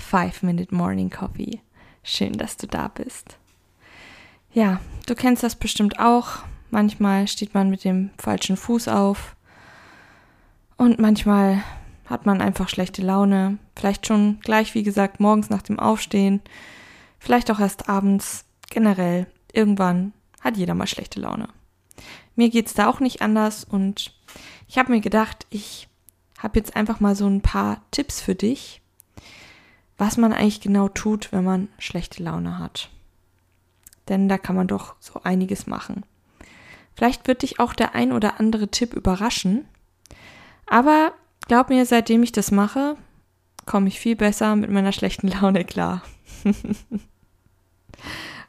5 Minute Morning Coffee. Schön, dass du da bist. Ja, du kennst das bestimmt auch. Manchmal steht man mit dem falschen Fuß auf und manchmal hat man einfach schlechte Laune. Vielleicht schon gleich, wie gesagt, morgens nach dem Aufstehen. Vielleicht auch erst abends. Generell, irgendwann hat jeder mal schlechte Laune. Mir geht's da auch nicht anders und ich habe mir gedacht, ich habe jetzt einfach mal so ein paar Tipps für dich, was man eigentlich genau tut, wenn man schlechte Laune hat. Denn da kann man doch so einiges machen. Vielleicht wird dich auch der ein oder andere Tipp überraschen. Aber glaub mir, seitdem ich das mache, komme ich viel besser mit meiner schlechten Laune klar.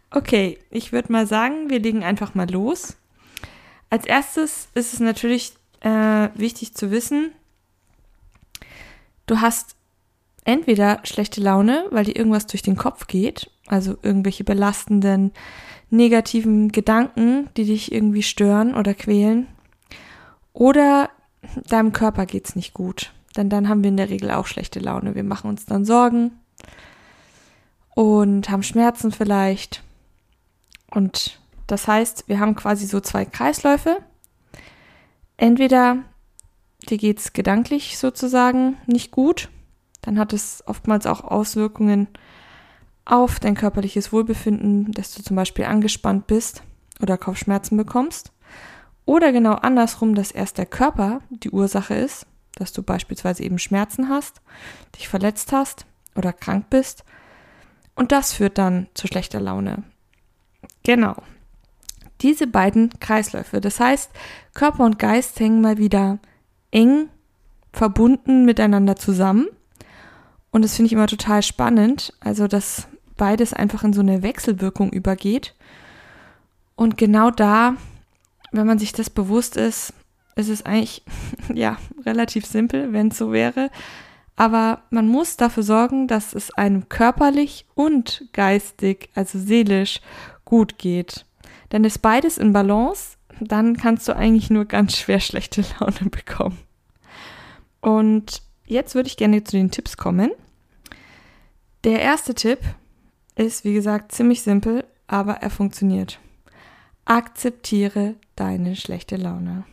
okay, ich würde mal sagen, wir legen einfach mal los. Als erstes ist es natürlich äh, wichtig zu wissen, du hast entweder schlechte Laune, weil dir irgendwas durch den Kopf geht, also irgendwelche belastenden, negativen Gedanken, die dich irgendwie stören oder quälen, oder deinem Körper geht's nicht gut. Denn dann haben wir in der Regel auch schlechte Laune. Wir machen uns dann Sorgen und haben Schmerzen vielleicht. Und das heißt, wir haben quasi so zwei Kreisläufe. Entweder dir geht's gedanklich sozusagen nicht gut, dann hat es oftmals auch Auswirkungen auf dein körperliches Wohlbefinden, dass du zum Beispiel angespannt bist oder Kopfschmerzen bekommst. Oder genau andersrum, dass erst der Körper die Ursache ist, dass du beispielsweise eben Schmerzen hast, dich verletzt hast oder krank bist. Und das führt dann zu schlechter Laune. Genau. Diese beiden Kreisläufe, das heißt, Körper und Geist hängen mal wieder eng verbunden miteinander zusammen. Und das finde ich immer total spannend. Also, dass beides einfach in so eine Wechselwirkung übergeht. Und genau da wenn man sich das bewusst ist, ist es eigentlich ja relativ simpel, wenn es so wäre. Aber man muss dafür sorgen, dass es einem körperlich und geistig, also seelisch, gut geht. Denn ist beides in Balance, dann kannst du eigentlich nur ganz schwer schlechte Laune bekommen. Und jetzt würde ich gerne zu den Tipps kommen. Der erste Tipp ist, wie gesagt, ziemlich simpel, aber er funktioniert. Akzeptiere deine schlechte Laune.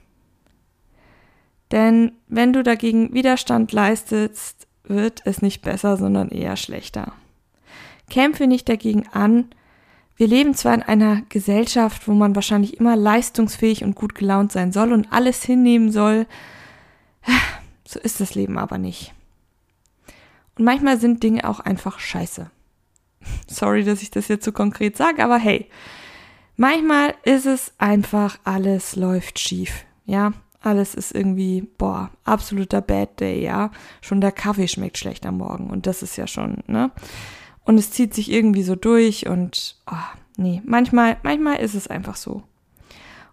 Denn wenn du dagegen Widerstand leistest, wird es nicht besser, sondern eher schlechter. Kämpfe nicht dagegen an. Wir leben zwar in einer Gesellschaft, wo man wahrscheinlich immer leistungsfähig und gut gelaunt sein soll und alles hinnehmen soll. So ist das Leben aber nicht. Und manchmal sind Dinge auch einfach scheiße. Sorry, dass ich das jetzt so konkret sage, aber hey, Manchmal ist es einfach, alles läuft schief. Ja, alles ist irgendwie, boah, absoluter Bad Day, ja. Schon der Kaffee schmeckt schlecht am Morgen und das ist ja schon, ne? Und es zieht sich irgendwie so durch und, oh, nee, manchmal, manchmal ist es einfach so.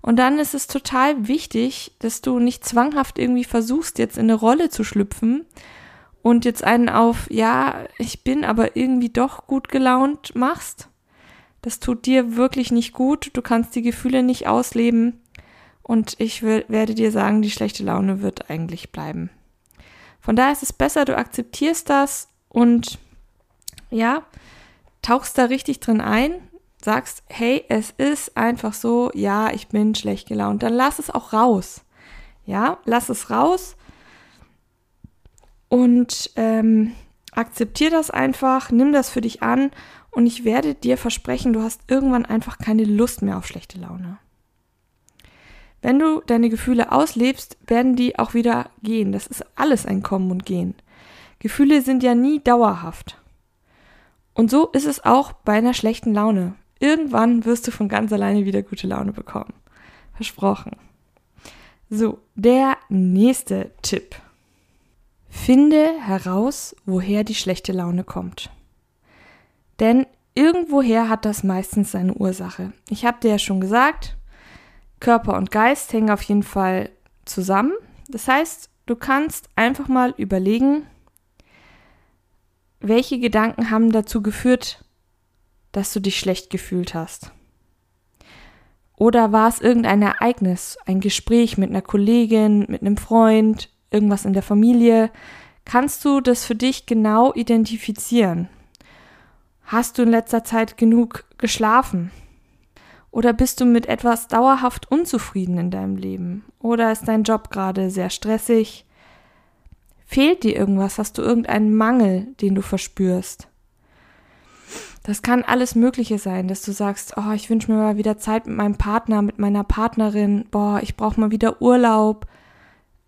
Und dann ist es total wichtig, dass du nicht zwanghaft irgendwie versuchst, jetzt in eine Rolle zu schlüpfen und jetzt einen auf, ja, ich bin aber irgendwie doch gut gelaunt machst das tut dir wirklich nicht gut. Du kannst die Gefühle nicht ausleben. Und ich werde dir sagen, die schlechte Laune wird eigentlich bleiben. Von daher ist es besser, du akzeptierst das und ja, tauchst da richtig drin ein, sagst, hey, es ist einfach so, ja, ich bin schlecht gelaunt. Dann lass es auch raus. Ja, lass es raus und ähm, akzeptier das einfach, nimm das für dich an und ich werde dir versprechen, du hast irgendwann einfach keine Lust mehr auf schlechte Laune. Wenn du deine Gefühle auslebst, werden die auch wieder gehen. Das ist alles ein Kommen und Gehen. Gefühle sind ja nie dauerhaft. Und so ist es auch bei einer schlechten Laune. Irgendwann wirst du von ganz alleine wieder gute Laune bekommen. Versprochen. So, der nächste Tipp. Finde heraus, woher die schlechte Laune kommt. Denn irgendwoher hat das meistens seine Ursache. Ich habe dir ja schon gesagt, Körper und Geist hängen auf jeden Fall zusammen. Das heißt, du kannst einfach mal überlegen, welche Gedanken haben dazu geführt, dass du dich schlecht gefühlt hast. Oder war es irgendein Ereignis, ein Gespräch mit einer Kollegin, mit einem Freund, irgendwas in der Familie? Kannst du das für dich genau identifizieren? Hast du in letzter Zeit genug geschlafen? Oder bist du mit etwas dauerhaft unzufrieden in deinem Leben? Oder ist dein Job gerade sehr stressig? Fehlt dir irgendwas? Hast du irgendeinen Mangel, den du verspürst? Das kann alles Mögliche sein, dass du sagst, oh, ich wünsche mir mal wieder Zeit mit meinem Partner, mit meiner Partnerin, boah, ich brauche mal wieder Urlaub.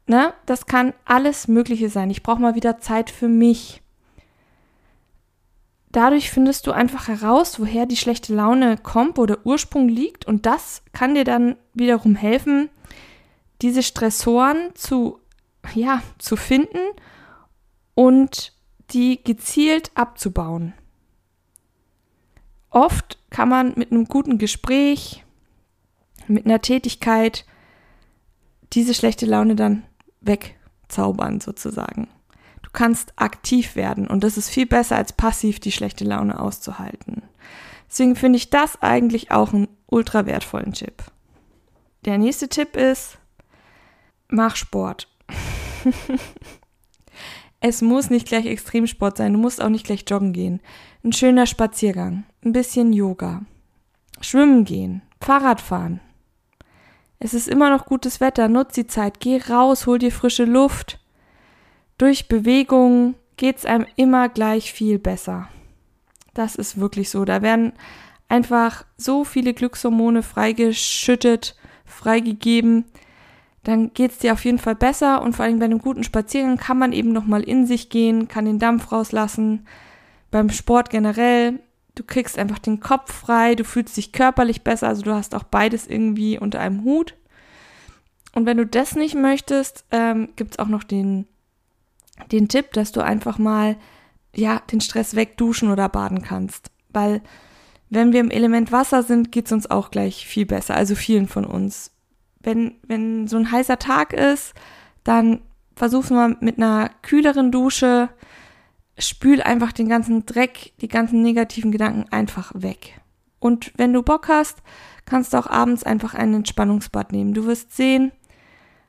Ne? Das kann alles Mögliche sein. Ich brauche mal wieder Zeit für mich dadurch findest du einfach heraus, woher die schlechte Laune kommt, wo der Ursprung liegt und das kann dir dann wiederum helfen, diese Stressoren zu, ja, zu finden und die gezielt abzubauen. Oft kann man mit einem guten Gespräch, mit einer Tätigkeit diese schlechte Laune dann wegzaubern sozusagen. Du kannst aktiv werden und das ist viel besser als passiv die schlechte Laune auszuhalten. Deswegen finde ich das eigentlich auch einen ultra wertvollen Tipp. Der nächste Tipp ist, mach Sport. es muss nicht gleich Extremsport sein, du musst auch nicht gleich joggen gehen. Ein schöner Spaziergang, ein bisschen Yoga, schwimmen gehen, Fahrrad fahren. Es ist immer noch gutes Wetter, nutz die Zeit, geh raus, hol dir frische Luft durch Bewegung geht es einem immer gleich viel besser. Das ist wirklich so. Da werden einfach so viele Glückshormone freigeschüttet, freigegeben. Dann geht es dir auf jeden Fall besser und vor allem bei einem guten Spaziergang kann man eben nochmal in sich gehen, kann den Dampf rauslassen. Beim Sport generell, du kriegst einfach den Kopf frei, du fühlst dich körperlich besser, also du hast auch beides irgendwie unter einem Hut. Und wenn du das nicht möchtest, ähm, gibt es auch noch den den Tipp, dass du einfach mal ja den Stress wegduschen oder baden kannst, weil wenn wir im Element Wasser sind, geht es uns auch gleich viel besser, also vielen von uns. Wenn, wenn so ein heißer Tag ist, dann versuch's mal mit einer kühleren Dusche, spül einfach den ganzen Dreck, die ganzen negativen Gedanken einfach weg. Und wenn du Bock hast, kannst du auch abends einfach ein Entspannungsbad nehmen. Du wirst sehen,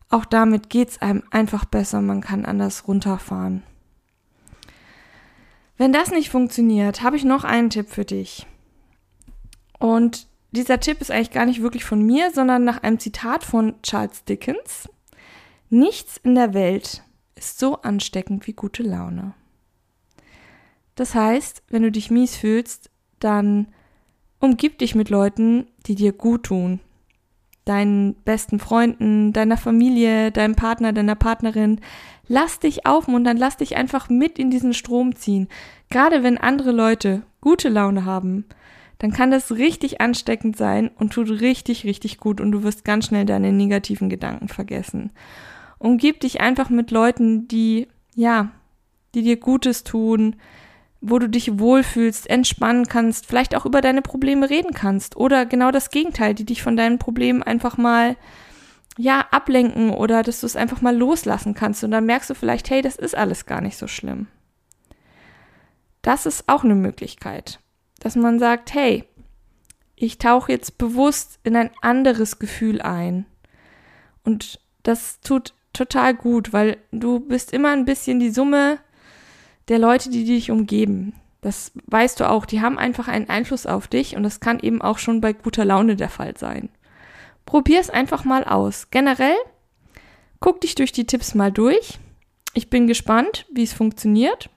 auch damit geht's einem einfach besser, man kann anders runterfahren. Wenn das nicht funktioniert, habe ich noch einen Tipp für dich. Und dieser Tipp ist eigentlich gar nicht wirklich von mir, sondern nach einem Zitat von Charles Dickens. Nichts in der Welt ist so ansteckend wie gute Laune. Das heißt, wenn du dich mies fühlst, dann umgib dich mit Leuten, die dir gut tun, deinen besten Freunden, deiner Familie, deinem Partner, deiner Partnerin. Lass dich aufmuntern, lass dich einfach mit in diesen Strom ziehen. Gerade wenn andere Leute gute Laune haben, dann kann das richtig ansteckend sein und tut richtig, richtig gut und du wirst ganz schnell deine negativen Gedanken vergessen. Umgib dich einfach mit Leuten, die, ja, die dir Gutes tun, wo du dich wohlfühlst, entspannen kannst, vielleicht auch über deine Probleme reden kannst oder genau das Gegenteil, die dich von deinen Problemen einfach mal ja ablenken oder dass du es einfach mal loslassen kannst und dann merkst du vielleicht, hey, das ist alles gar nicht so schlimm. Das ist auch eine Möglichkeit, dass man sagt, hey, ich tauche jetzt bewusst in ein anderes Gefühl ein. Und das tut total gut, weil du bist immer ein bisschen die Summe der Leute, die dich umgeben. Das weißt du auch, die haben einfach einen Einfluss auf dich und das kann eben auch schon bei guter Laune der Fall sein. Probier es einfach mal aus. Generell, guck dich durch die Tipps mal durch. Ich bin gespannt, wie es funktioniert.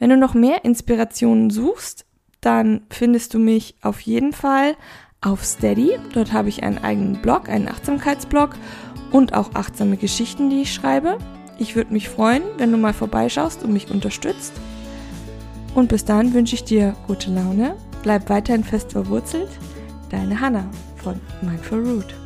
Wenn du noch mehr Inspirationen suchst, dann findest du mich auf jeden Fall auf Steady. Dort habe ich einen eigenen Blog, einen Achtsamkeitsblog und auch achtsame Geschichten, die ich schreibe. Ich würde mich freuen, wenn du mal vorbeischaust und mich unterstützt. Und bis dahin wünsche ich dir gute Laune, bleib weiterhin fest verwurzelt. Deine Hanna von Mindful Root.